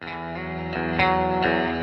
thank you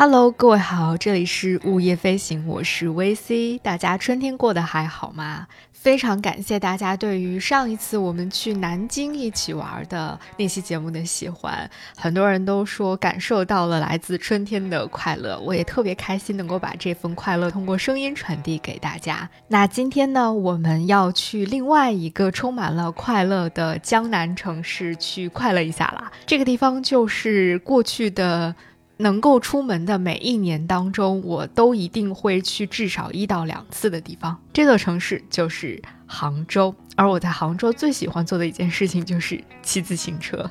Hello，各位好，这里是午夜飞行，我是 VC，大家春天过得还好吗？非常感谢大家对于上一次我们去南京一起玩的那期节目的喜欢，很多人都说感受到了来自春天的快乐，我也特别开心能够把这份快乐通过声音传递给大家。那今天呢，我们要去另外一个充满了快乐的江南城市去快乐一下啦。这个地方就是过去的。能够出门的每一年当中，我都一定会去至少一到两次的地方。这座城市就是杭州，而我在杭州最喜欢做的一件事情就是骑自行车。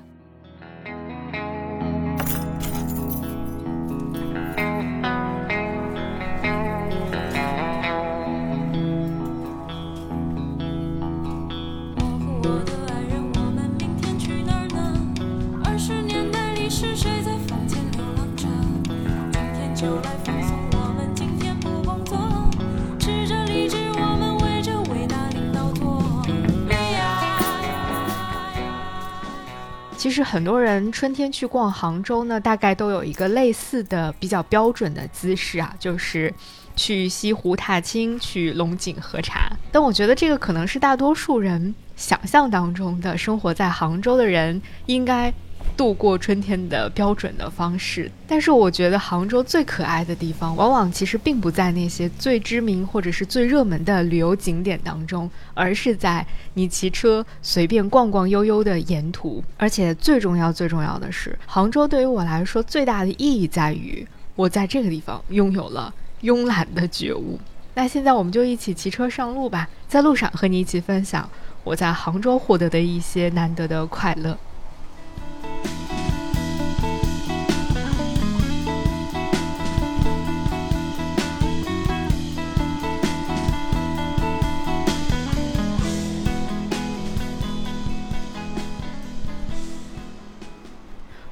很多人春天去逛杭州呢，大概都有一个类似的比较标准的姿势啊，就是去西湖踏青，去龙井喝茶。但我觉得这个可能是大多数人想象当中的生活在杭州的人应该。度过春天的标准的方式，但是我觉得杭州最可爱的地方，往往其实并不在那些最知名或者是最热门的旅游景点当中，而是在你骑车随便逛逛悠悠的沿途。而且最重要、最重要的是，杭州对于我来说最大的意义在于，我在这个地方拥有了慵懒的觉悟。那现在我们就一起骑车上路吧，在路上和你一起分享我在杭州获得的一些难得的快乐。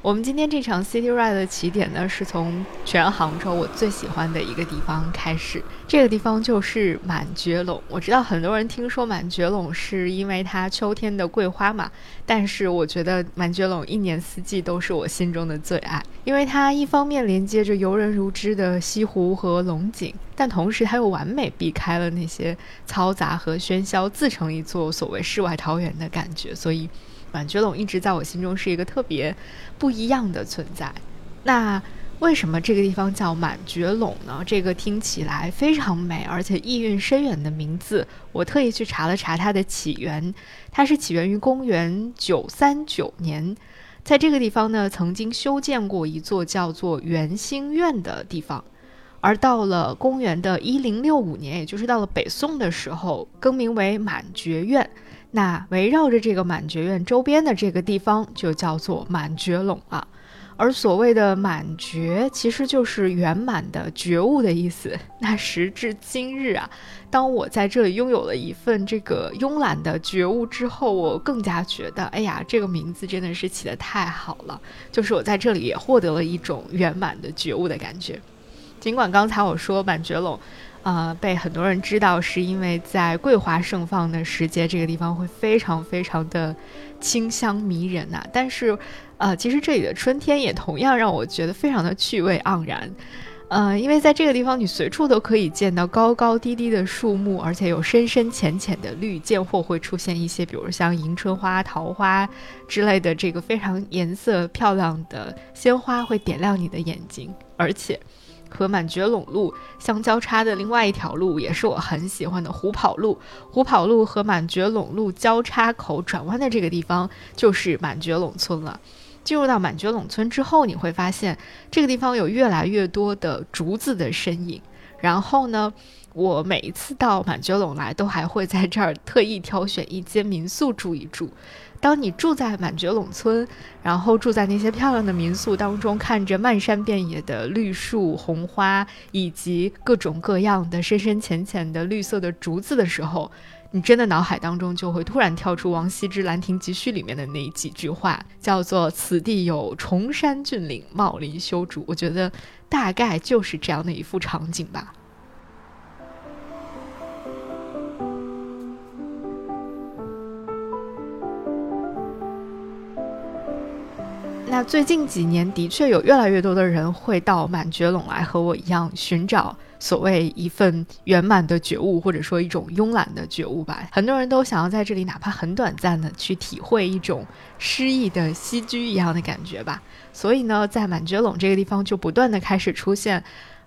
我们今天这场 City Ride 的起点呢，是从全杭州我最喜欢的一个地方开始。这个地方就是满觉陇。我知道很多人听说满觉陇是因为它秋天的桂花嘛，但是我觉得满觉陇一年四季都是我心中的最爱，因为它一方面连接着游人如织的西湖和龙井，但同时它又完美避开了那些嘈杂和喧嚣，自成一座所谓世外桃源的感觉，所以。满觉陇一直在我心中是一个特别不一样的存在。那为什么这个地方叫满觉陇呢？这个听起来非常美，而且意蕴深远的名字，我特意去查了查它的起源。它是起源于公元九三九年，在这个地方呢，曾经修建过一座叫做圆兴院的地方。而到了公元的一零六五年，也就是到了北宋的时候，更名为满觉院。那围绕着这个满觉院周边的这个地方就叫做满觉陇了，而所谓的满觉其实就是圆满的觉悟的意思。那时至今日啊，当我在这里拥有了一份这个慵懒的觉悟之后，我更加觉得，哎呀，这个名字真的是起得太好了。就是我在这里也获得了一种圆满的觉悟的感觉。尽管刚才我说满觉陇。呃，被很多人知道，是因为在桂花盛放的时节，这个地方会非常非常的清香迷人呐。但是，呃，其实这里的春天也同样让我觉得非常的趣味盎然。呃，因为在这个地方，你随处都可以见到高高低低的树木，而且有深深浅浅的绿，见或会出现一些，比如像迎春花、桃花之类的这个非常颜色漂亮的鲜花，会点亮你的眼睛，而且。和满觉陇路相交叉的另外一条路，也是我很喜欢的虎跑路。虎跑路和满觉陇路交叉口转弯的这个地方，就是满觉陇村了。进入到满觉陇村之后，你会发现这个地方有越来越多的竹子的身影。然后呢，我每一次到满觉陇来，都还会在这儿特意挑选一间民宿住一住。当你住在满觉陇村，然后住在那些漂亮的民宿当中，看着漫山遍野的绿树红花，以及各种各样的深深浅浅的绿色的竹子的时候，你真的脑海当中就会突然跳出王羲之《兰亭集序》里面的那几句话，叫做“此地有崇山峻岭，茂林修竹”。我觉得大概就是这样的一幅场景吧。那最近几年的确有越来越多的人会到满觉陇来和我一样寻找所谓一份圆满的觉悟，或者说一种慵懒的觉悟吧。很多人都想要在这里哪怕很短暂的去体会一种诗意的栖居一样的感觉吧。所以呢，在满觉陇这个地方就不断的开始出现。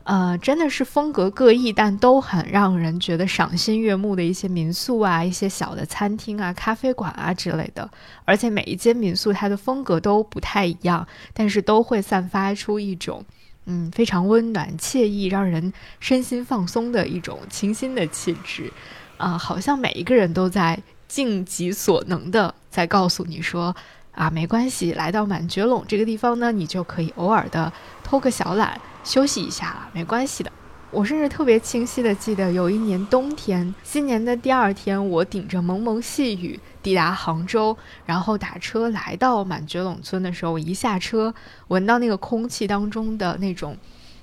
呃，真的是风格各异，但都很让人觉得赏心悦目的一些民宿啊，一些小的餐厅啊、咖啡馆啊之类的。而且每一间民宿它的风格都不太一样，但是都会散发出一种嗯非常温暖、惬意、让人身心放松的一种清新的气质。啊，好像每一个人都在尽己所能的在告诉你说啊，没关系，来到满觉陇这个地方呢，你就可以偶尔的偷个小懒。休息一下了，没关系的。我甚至特别清晰的记得，有一年冬天，新年的第二天，我顶着蒙蒙细雨抵达杭州，然后打车来到满觉陇村的时候，我一下车，闻到那个空气当中的那种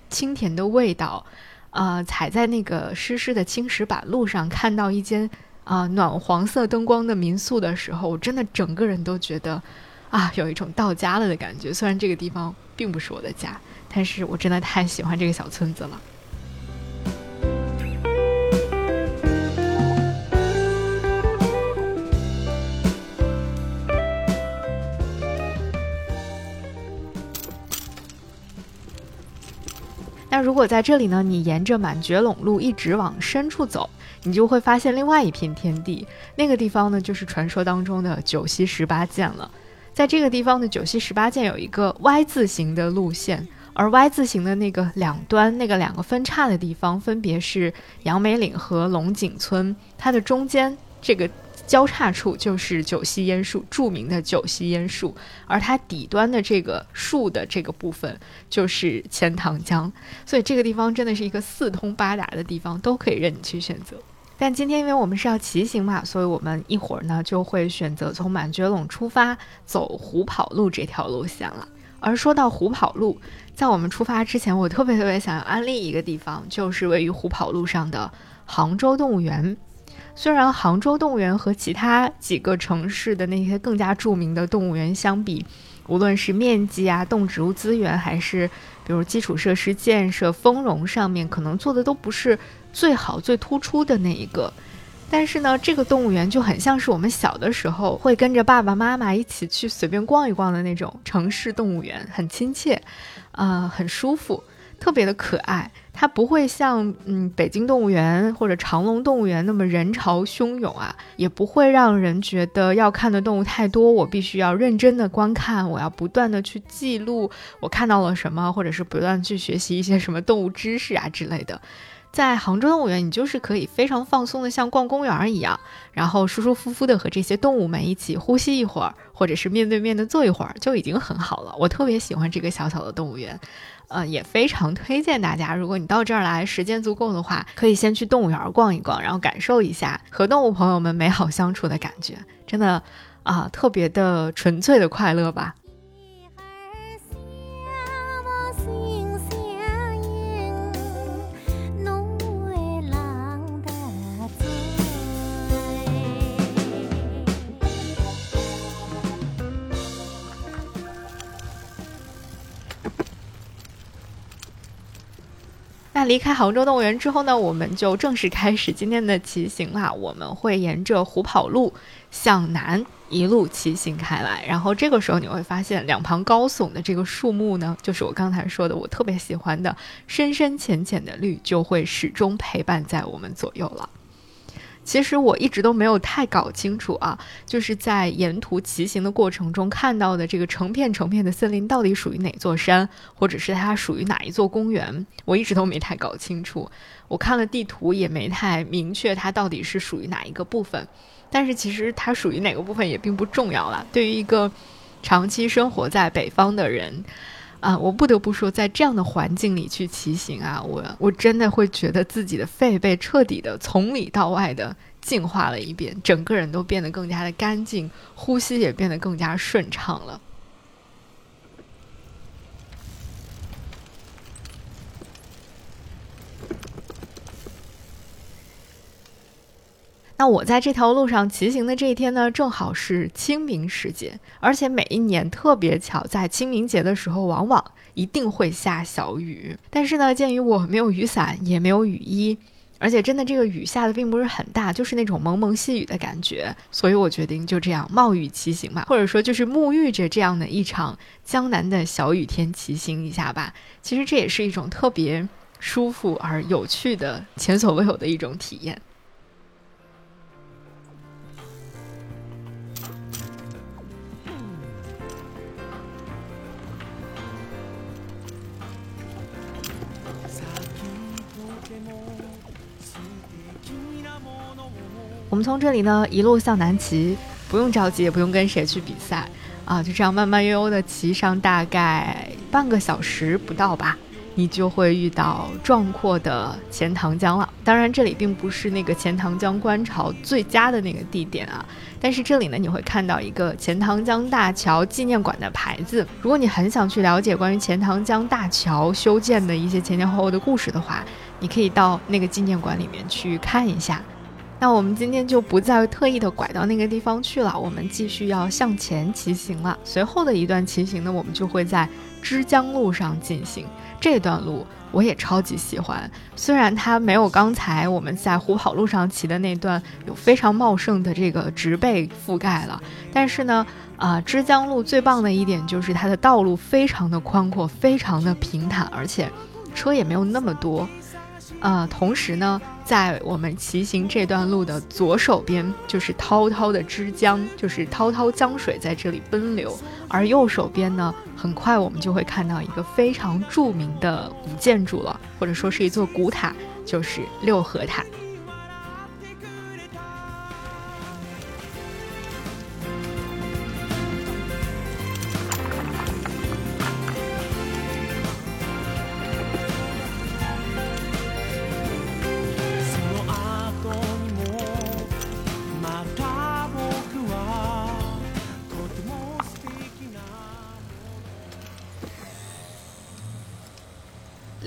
清甜的味道，呃，踩在那个湿湿的青石板路上，看到一间啊暖黄色灯光的民宿的时候，我真的整个人都觉得啊，有一种到家了的感觉。虽然这个地方并不是我的家。但是我真的太喜欢这个小村子了。那如果在这里呢，你沿着满觉陇路一直往深处走，你就会发现另外一片天地。那个地方呢，就是传说当中的九溪十八涧了。在这个地方的九溪十八涧有一个 Y 字形的路线。而 Y 字形的那个两端，那个两个分叉的地方，分别是杨梅岭和龙井村。它的中间这个交叉处就是九溪烟树，著名的九溪烟树。而它底端的这个树的这个部分就是钱塘江。所以这个地方真的是一个四通八达的地方，都可以任你去选择。但今天因为我们是要骑行嘛，所以我们一会儿呢就会选择从满觉陇出发，走虎跑路这条路线了。而说到虎跑路，在我们出发之前，我特别特别想要安利一个地方，就是位于虎跑路上的杭州动物园。虽然杭州动物园和其他几个城市的那些更加著名的动物园相比，无论是面积啊、动植物资源，还是比如基础设施建设、丰容上面，可能做的都不是最好、最突出的那一个。但是呢，这个动物园就很像是我们小的时候会跟着爸爸妈妈一起去随便逛一逛的那种城市动物园，很亲切，啊，很舒服，特别的可爱。它不会像嗯北京动物园或者长隆动物园那么人潮汹涌啊，也不会让人觉得要看的动物太多，我必须要认真的观看，我要不断的去记录我看到了什么，或者是不断去学习一些什么动物知识啊之类的。在杭州动物园，你就是可以非常放松的，像逛公园一样，然后舒舒服服的和这些动物们一起呼吸一会儿，或者是面对面的坐一会儿，就已经很好了。我特别喜欢这个小小的动物园，呃，也非常推荐大家，如果你到这儿来，时间足够的话，可以先去动物园逛一逛，然后感受一下和动物朋友们美好相处的感觉，真的啊，特别的纯粹的快乐吧。那离开杭州动物园之后呢，我们就正式开始今天的骑行啦。我们会沿着虎跑路向南一路骑行开来，然后这个时候你会发现，两旁高耸的这个树木呢，就是我刚才说的我特别喜欢的深深浅浅的绿，就会始终陪伴在我们左右了。其实我一直都没有太搞清楚啊，就是在沿途骑行的过程中看到的这个成片成片的森林到底属于哪座山，或者是它属于哪一座公园，我一直都没太搞清楚。我看了地图也没太明确它到底是属于哪一个部分，但是其实它属于哪个部分也并不重要了。对于一个长期生活在北方的人。啊，我不得不说，在这样的环境里去骑行啊，我我真的会觉得自己的肺被彻底的从里到外的净化了一遍，整个人都变得更加的干净，呼吸也变得更加顺畅了。那我在这条路上骑行的这一天呢，正好是清明时节，而且每一年特别巧，在清明节的时候，往往一定会下小雨。但是呢，鉴于我没有雨伞，也没有雨衣。而且真的，这个雨下的并不是很大，就是那种蒙蒙细雨的感觉，所以我决定就这样冒雨骑行嘛，或者说就是沐浴着这样的一场江南的小雨天骑行一下吧。其实这也是一种特别舒服而有趣的、前所未有的一种体验。我们从这里呢一路向南骑，不用着急，也不用跟谁去比赛啊，就这样慢慢悠悠的骑上，大概半个小时不到吧，你就会遇到壮阔的钱塘江了。当然，这里并不是那个钱塘江观潮最佳的那个地点啊，但是这里呢，你会看到一个钱塘江大桥纪念馆的牌子。如果你很想去了解关于钱塘江大桥修建的一些前前后后的故事的话，你可以到那个纪念馆里面去看一下。那我们今天就不再特意的拐到那个地方去了，我们继续要向前骑行了。随后的一段骑行呢，我们就会在枝江路上进行。这段路我也超级喜欢，虽然它没有刚才我们在虎跑路上骑的那段有非常茂盛的这个植被覆盖了，但是呢，啊，枝江路最棒的一点就是它的道路非常的宽阔，非常的平坦，而且车也没有那么多。呃，同时呢，在我们骑行这段路的左手边，就是滔滔的枝江，就是滔滔江水在这里奔流；而右手边呢，很快我们就会看到一个非常著名的古建筑了，或者说是一座古塔，就是六合塔。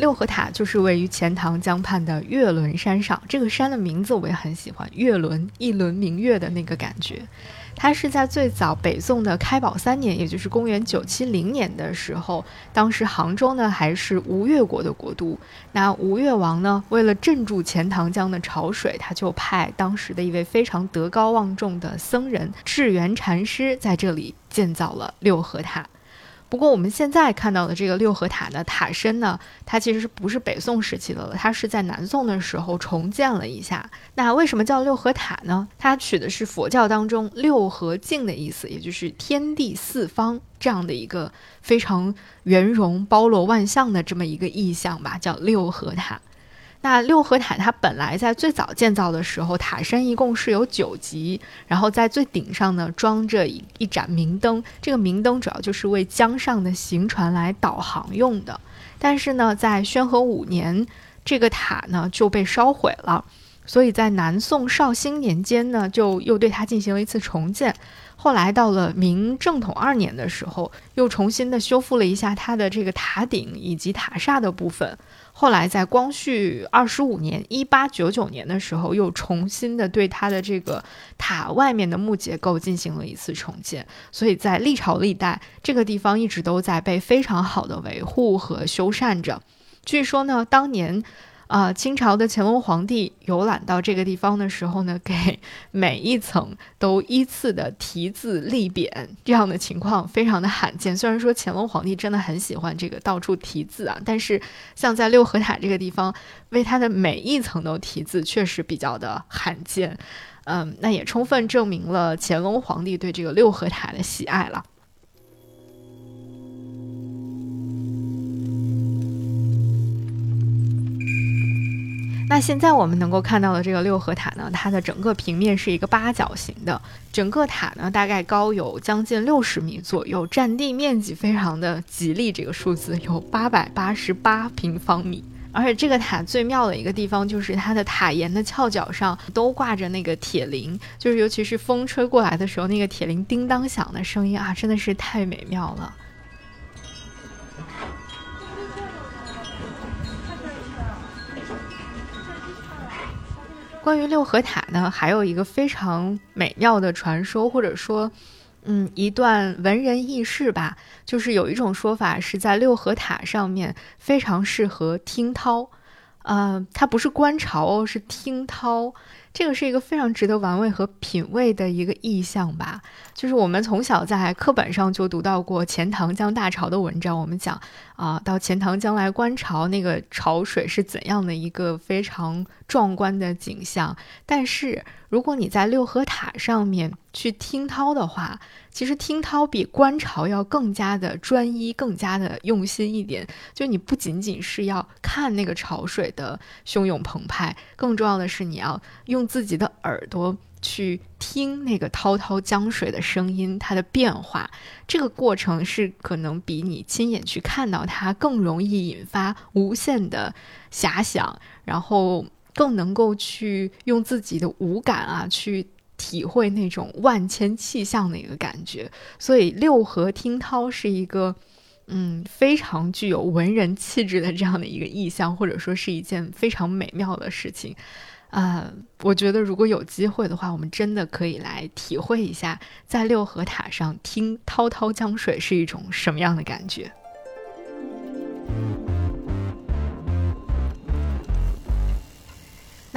六合塔就是位于钱塘江畔的月轮山上，这个山的名字我也很喜欢，月轮一轮明月的那个感觉。它是在最早北宋的开宝三年，也就是公元九七零年的时候，当时杭州呢还是吴越国的国都。那吴越王呢，为了镇住钱塘江的潮水，他就派当时的一位非常德高望重的僧人智圆禅师在这里建造了六合塔。不过我们现在看到的这个六合塔的塔身呢，它其实不是北宋时期的了？它是在南宋的时候重建了一下。那为什么叫六合塔呢？它取的是佛教当中六合境的意思，也就是天地四方这样的一个非常圆融、包罗万象的这么一个意象吧，叫六合塔。那六合塔它本来在最早建造的时候，塔身一共是有九级，然后在最顶上呢装着一一盏明灯，这个明灯主要就是为江上的行船来导航用的。但是呢，在宣和五年，这个塔呢就被烧毁了，所以在南宋绍兴年间呢，就又对它进行了一次重建。后来到了明正统二年的时候，又重新的修复了一下它的这个塔顶以及塔刹的部分。后来在光绪二十五年（一八九九年）的时候，又重新的对它的这个塔外面的木结构进行了一次重建。所以在历朝历代，这个地方一直都在被非常好的维护和修缮着。据说呢，当年。啊，清朝的乾隆皇帝游览到这个地方的时候呢，给 每一层都依次的题字立匾，这样的情况非常的罕见。虽然说乾隆皇帝真的很喜欢这个到处题字啊，但是像在六合塔这个地方，为他的每一层都题字，确实比较的罕见。嗯，那也充分证明了乾隆皇帝对这个六合塔的喜爱了。那现在我们能够看到的这个六合塔呢，它的整个平面是一个八角形的，整个塔呢大概高有将近六十米左右，占地面积非常的吉利，这个数字有八百八十八平方米。而且这个塔最妙的一个地方就是它的塔檐的翘角上都挂着那个铁铃，就是尤其是风吹过来的时候，那个铁铃叮当响的声音啊，真的是太美妙了。关于六合塔呢，还有一个非常美妙的传说，或者说，嗯，一段文人轶事吧。就是有一种说法是在六合塔上面非常适合听涛，呃，它不是观潮哦，是听涛。这个是一个非常值得玩味和品味的一个意象吧。就是我们从小在课本上就读到过钱塘江大潮的文章，我们讲啊，到钱塘江来观潮，那个潮水是怎样的一个非常壮观的景象。但是如果你在六合塔上面去听涛的话，其实听涛比观潮要更加的专一，更加的用心一点。就你不仅仅是要看那个潮水的汹涌澎湃，更重要的是你要用自己的耳朵去听那个滔滔江水的声音，它的变化。这个过程是可能比你亲眼去看到它更容易引发无限的遐想，然后更能够去用自己的五感啊去。体会那种万千气象的一个感觉，所以六合听涛是一个，嗯，非常具有文人气质的这样的一个意象，或者说是一件非常美妙的事情。啊，我觉得如果有机会的话，我们真的可以来体会一下，在六合塔上听滔滔江水是一种什么样的感觉。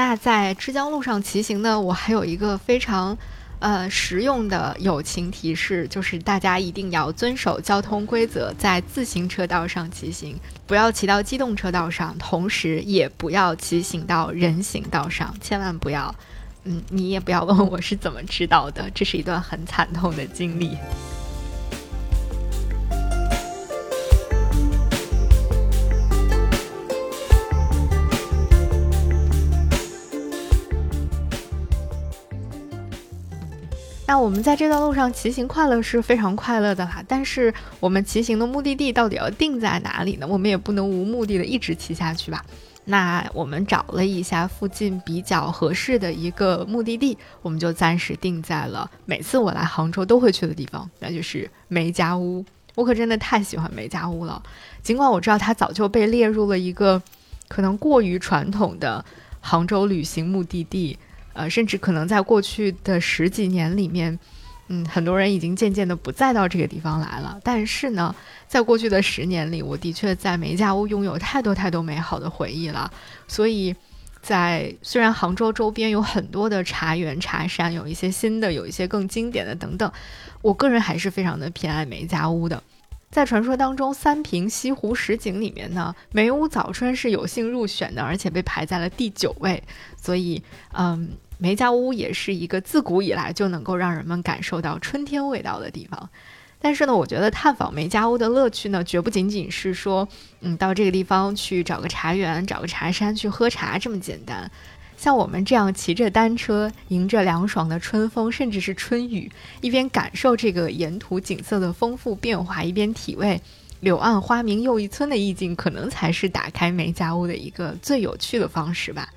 那在枝江路上骑行呢，我还有一个非常，呃，实用的友情提示，就是大家一定要遵守交通规则，在自行车道上骑行，不要骑到机动车道上，同时也不要骑行到人行道上，千万不要。嗯，你也不要问我是怎么知道的，这是一段很惨痛的经历。那我们在这段路上骑行快乐是非常快乐的哈，但是我们骑行的目的地到底要定在哪里呢？我们也不能无目的的一直骑下去吧。那我们找了一下附近比较合适的一个目的地，我们就暂时定在了每次我来杭州都会去的地方，那就是梅家坞。我可真的太喜欢梅家坞了，尽管我知道它早就被列入了一个可能过于传统的杭州旅行目的地。呃，甚至可能在过去的十几年里面，嗯，很多人已经渐渐的不再到这个地方来了。但是呢，在过去的十年里，我的确在梅家坞拥有太多太多美好的回忆了。所以，在虽然杭州周边有很多的茶园茶山，有一些新的，有一些更经典的等等，我个人还是非常的偏爱梅家坞的。在传说当中，三平西湖十景里面呢，梅屋早春是有幸入选的，而且被排在了第九位。所以，嗯，梅家坞也是一个自古以来就能够让人们感受到春天味道的地方。但是呢，我觉得探访梅家坞的乐趣呢，绝不仅仅是说，嗯，到这个地方去找个茶园、找个茶山去喝茶这么简单。像我们这样骑着单车，迎着凉爽的春风，甚至是春雨，一边感受这个沿途景色的丰富变化，一边体味“柳暗花明又一村”的意境，可能才是打开梅家坞的一个最有趣的方式吧。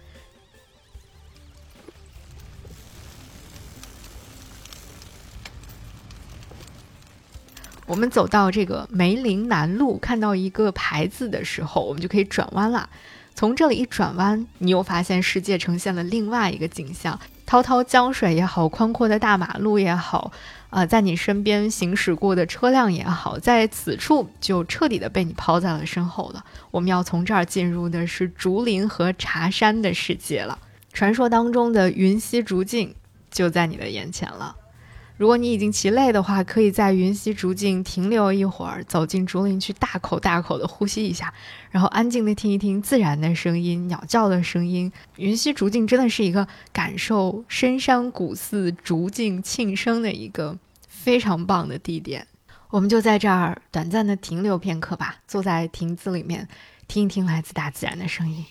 我们走到这个梅林南路，看到一个牌子的时候，我们就可以转弯了。从这里一转弯，你又发现世界呈现了另外一个景象：滔滔江水也好，宽阔的大马路也好，啊，在你身边行驶过的车辆也好，在此处就彻底的被你抛在了身后了。我们要从这儿进入的是竹林和茶山的世界了。传说当中的云溪竹径就在你的眼前了。如果你已经骑累的话，可以在云溪竹径停留一会儿，走进竹林去，大口大口的呼吸一下，然后安静的听一听自然的声音、鸟叫的声音。云溪竹径真的是一个感受深山古寺竹径庆声的一个非常棒的地点。我们就在这儿短暂的停留片刻吧，坐在亭子里面，听一听来自大自然的声音。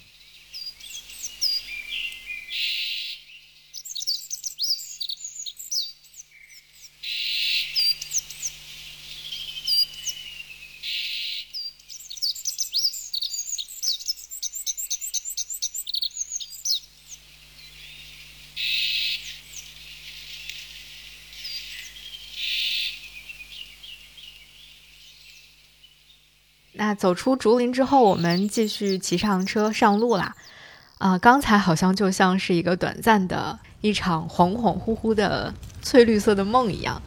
走出竹林之后，我们继续骑上车上路啦。啊，刚才好像就像是一个短暂的一场恍恍惚惚的翠绿色的梦一样。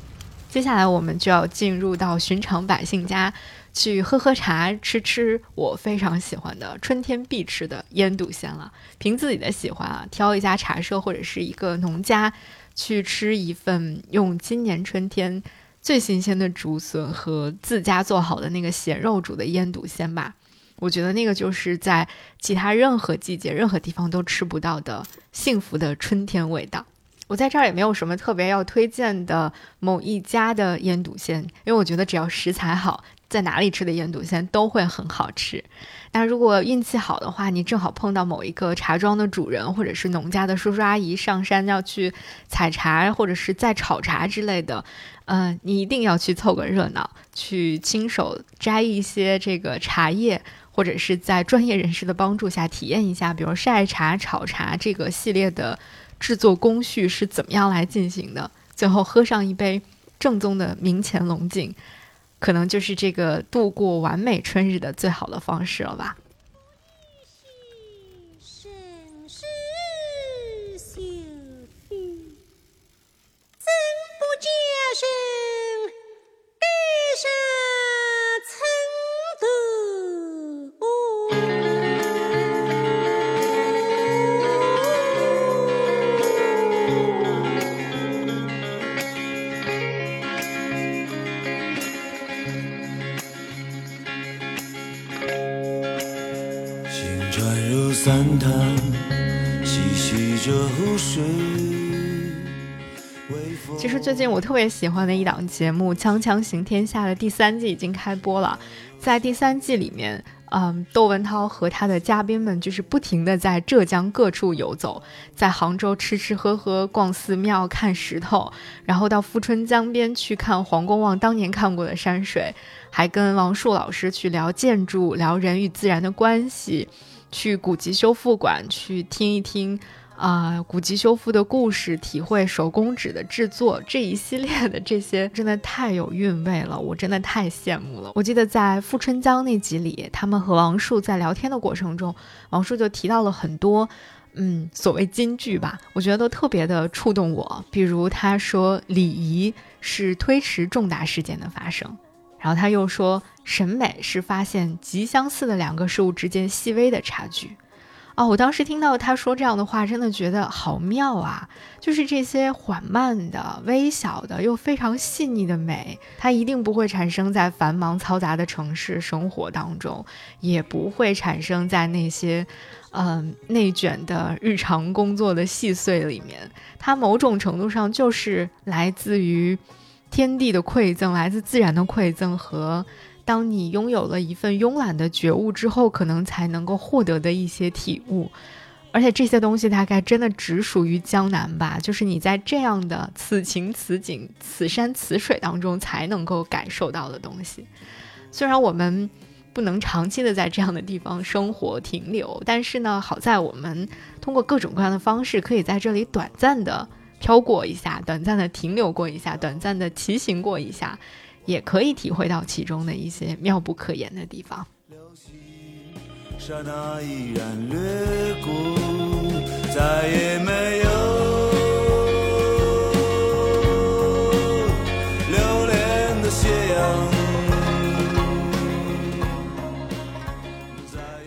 接下来我们就要进入到寻常百姓家，去喝喝茶，吃吃我非常喜欢的春天必吃的腌笃鲜了。凭自己的喜欢啊，挑一家茶社或者是一个农家，去吃一份用今年春天最新鲜的竹笋和自家做好的那个咸肉煮的腌笃鲜吧。我觉得那个就是在其他任何季节、任何地方都吃不到的幸福的春天味道。我在这儿也没有什么特别要推荐的某一家的腌笃鲜，因为我觉得只要食材好，在哪里吃的腌笃鲜都会很好吃。那如果运气好的话，你正好碰到某一个茶庄的主人或者是农家的叔叔阿姨上山要去采茶或者是在炒茶之类的，嗯，你一定要去凑个热闹，去亲手摘一些这个茶叶。或者是在专业人士的帮助下体验一下，比如晒茶、炒茶这个系列的制作工序是怎么样来进行的。最后喝上一杯正宗的明前龙井，可能就是这个度过完美春日的最好的方式了吧。最近我特别喜欢的一档节目《锵锵行天下》的第三季已经开播了，在第三季里面，嗯，窦文涛和他的嘉宾们就是不停的在浙江各处游走，在杭州吃吃喝喝、逛寺庙、看石头，然后到富春江边去看黄公望当年看过的山水，还跟王树老师去聊建筑、聊人与自然的关系。去古籍修复馆去听一听啊，古籍修复的故事，体会手工纸的制作这一系列的这些，真的太有韵味了，我真的太羡慕了。我记得在《富春江》那集里，他们和王树在聊天的过程中，王树就提到了很多，嗯，所谓金句吧，我觉得都特别的触动我。比如他说，礼仪是推迟重大事件的发生。然后他又说，审美是发现极相似的两个事物之间细微的差距。哦，我当时听到他说这样的话，真的觉得好妙啊！就是这些缓慢的、微小的又非常细腻的美，它一定不会产生在繁忙嘈杂的城市生活当中，也不会产生在那些，嗯，内卷的日常工作的细碎里面。它某种程度上就是来自于。天地的馈赠，来自自然的馈赠，和当你拥有了一份慵懒的觉悟之后，可能才能够获得的一些体悟。而且这些东西大概真的只属于江南吧，就是你在这样的此情此景、此山此水当中才能够感受到的东西。虽然我们不能长期的在这样的地方生活停留，但是呢，好在我们通过各种各样的方式，可以在这里短暂的。飘过一下，短暂的停留过一下，短暂的骑行过一下，也可以体会到其中的一些妙不可言的地方。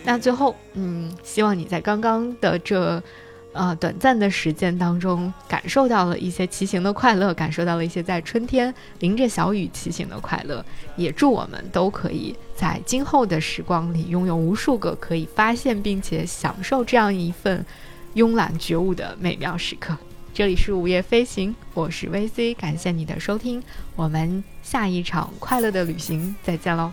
那最后，嗯，希望你在刚刚的这。呃，短暂的时间当中，感受到了一些骑行的快乐，感受到了一些在春天淋着小雨骑行的快乐。也祝我们都可以在今后的时光里，拥有无数个可以发现并且享受这样一份慵懒觉悟的美妙时刻。这里是午夜飞行，我是 VC，感谢你的收听，我们下一场快乐的旅行再见喽。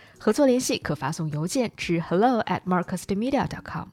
合作联系可发送邮件至 hello at marcusmedia.com。